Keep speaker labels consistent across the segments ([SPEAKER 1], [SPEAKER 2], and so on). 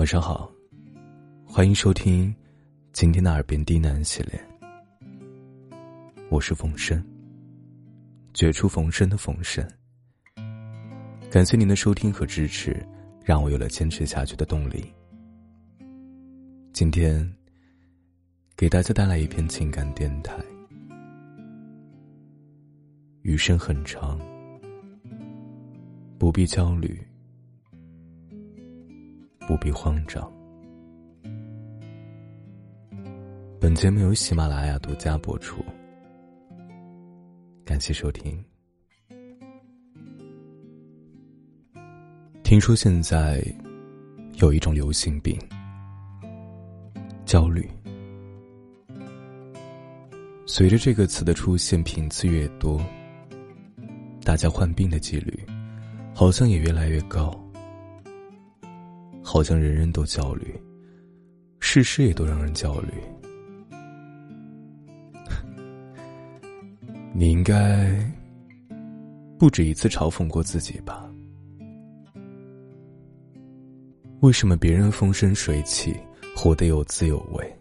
[SPEAKER 1] 晚上好，欢迎收听今天的耳边低喃系列。我是冯生，绝处逢生的冯生。感谢您的收听和支持，让我有了坚持下去的动力。今天给大家带来一篇情感电台。余生很长，不必焦虑。不必慌张。本节目由喜马拉雅独家播出，感谢收听。听说现在有一种流行病，焦虑。随着这个词的出现频次越多，大家患病的几率好像也越来越高。好像人人都焦虑，事事也都让人焦虑。你应该不止一次嘲讽过自己吧？为什么别人风生水起，活得有滋有味，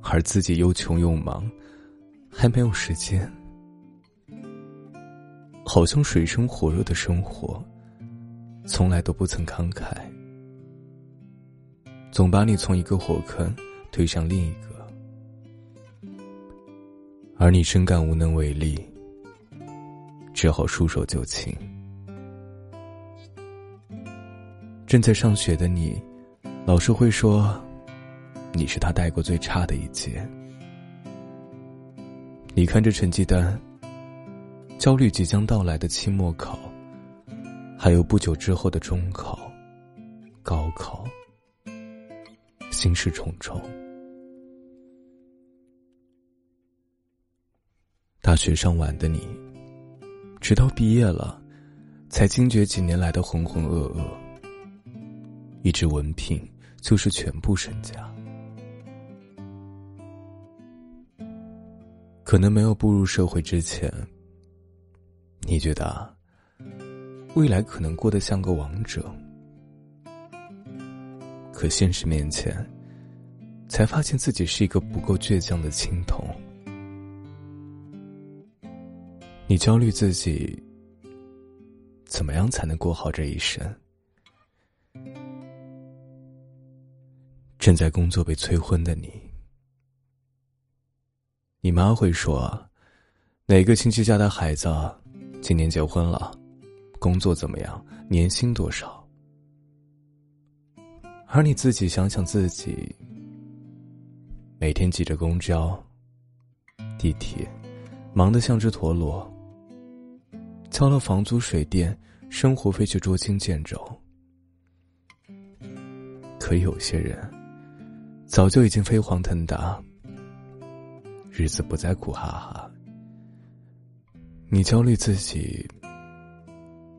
[SPEAKER 1] 而自己又穷又忙，还没有时间？好像水深火热的生活，从来都不曾慷慨。总把你从一个火坑推向另一个，而你深感无能为力，只好束手就擒。正在上学的你，老师会说你是他带过最差的一届。你看着成绩单，焦虑即将到来的期末考，还有不久之后的中考、高考。心事重重。大学上完的你，直到毕业了，才惊觉几年来的浑浑噩噩。一纸文凭就是全部身家。可能没有步入社会之前，你觉得未来可能过得像个王者。可现实面前，才发现自己是一个不够倔强的青铜。你焦虑自己怎么样才能过好这一生？正在工作被催婚的你，你妈会说：“哪个亲戚家的孩子今年结婚了？工作怎么样？年薪多少？”而你自己想想自己，每天挤着公交、地铁，忙得像只陀螺，交了房租、水电、生活费却捉襟见肘。可有些人，早就已经飞黄腾达，日子不再苦哈哈。你焦虑自己，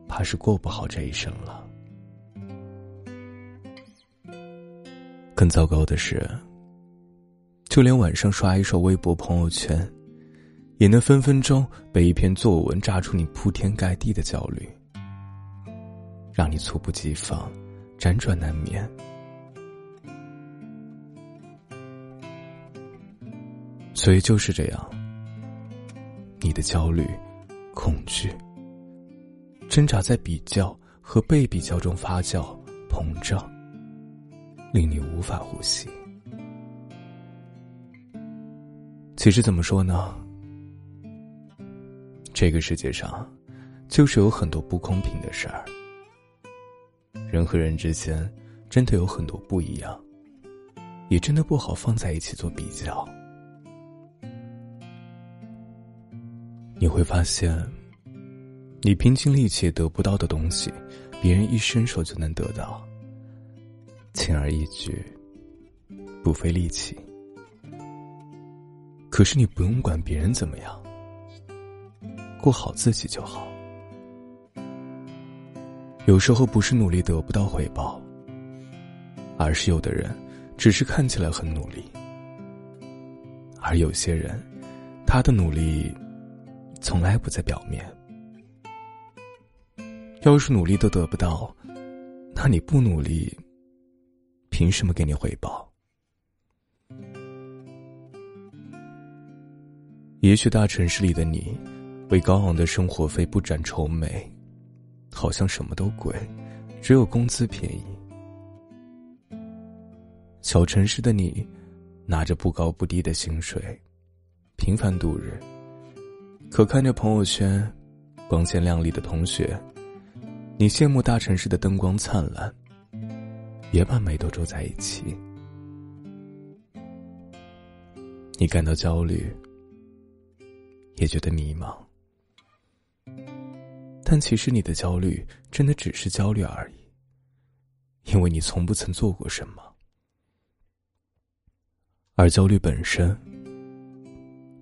[SPEAKER 1] 怕是过不好这一生了。更糟糕的是，就连晚上刷一刷微博朋友圈，也能分分钟被一篇作文炸出你铺天盖地的焦虑，让你猝不及防，辗转难眠。所以就是这样，你的焦虑、恐惧，挣扎在比较和被比较中发酵、膨胀。令你无法呼吸。其实怎么说呢？这个世界上，就是有很多不公平的事儿。人和人之间，真的有很多不一样，也真的不好放在一起做比较。你会发现，你拼尽力气得不到的东西，别人一伸手就能得到。轻而易举，不费力气。可是你不用管别人怎么样，过好自己就好。有时候不是努力得不到回报，而是有的人只是看起来很努力，而有些人，他的努力从来不在表面。要是努力都得不到，那你不努力？凭什么给你回报？也许大城市里的你，为高昂的生活费不展愁眉，好像什么都贵，只有工资便宜。小城市的你，拿着不高不低的薪水，平凡度日。可看着朋友圈，光鲜亮丽的同学，你羡慕大城市的灯光灿烂，也把眉头皱在一起。你感到焦虑。也觉得迷茫，但其实你的焦虑真的只是焦虑而已，因为你从不曾做过什么。而焦虑本身，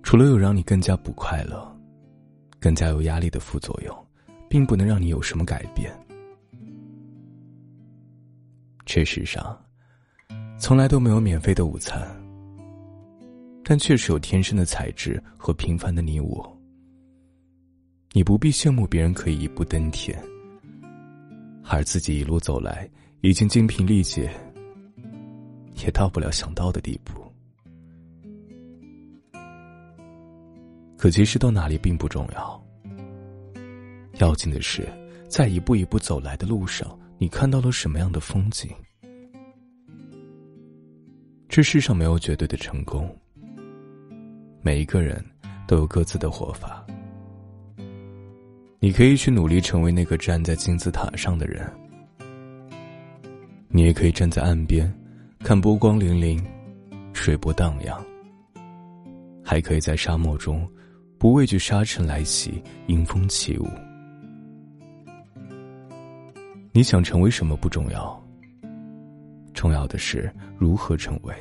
[SPEAKER 1] 除了有让你更加不快乐、更加有压力的副作用，并不能让你有什么改变。这世上，从来都没有免费的午餐。但确实有天生的才智和平凡的你我。你不必羡慕别人可以一步登天，而自己一路走来已经精疲力竭，也到不了想到的地步。可其实到哪里并不重要，要紧的是在一步一步走来的路上，你看到了什么样的风景。这世上没有绝对的成功。每一个人都有各自的活法。你可以去努力成为那个站在金字塔上的人，你也可以站在岸边，看波光粼粼，水波荡漾。还可以在沙漠中，不畏惧沙尘来袭，迎风起舞。你想成为什么不重要，重要的是如何成为。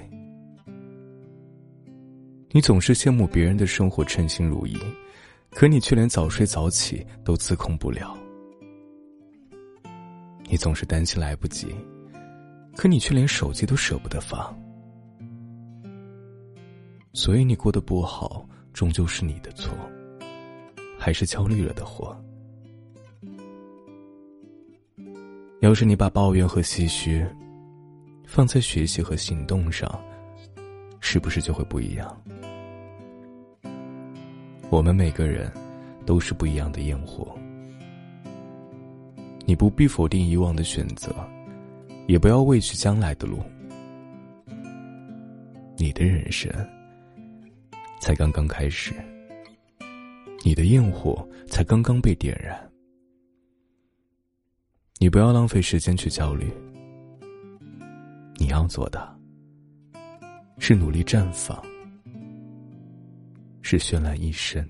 [SPEAKER 1] 你总是羡慕别人的生活称心如意，可你却连早睡早起都自控不了。你总是担心来不及，可你却连手机都舍不得放。所以你过得不好，终究是你的错，还是焦虑了的祸。要是你把抱怨和唏嘘放在学习和行动上，是不是就会不一样？我们每个人都是不一样的烟火，你不必否定以往的选择，也不要畏惧将来的路。你的人生才刚刚开始，你的焰火才刚刚被点燃。你不要浪费时间去焦虑，你要做的，是努力绽放。是绚烂一生。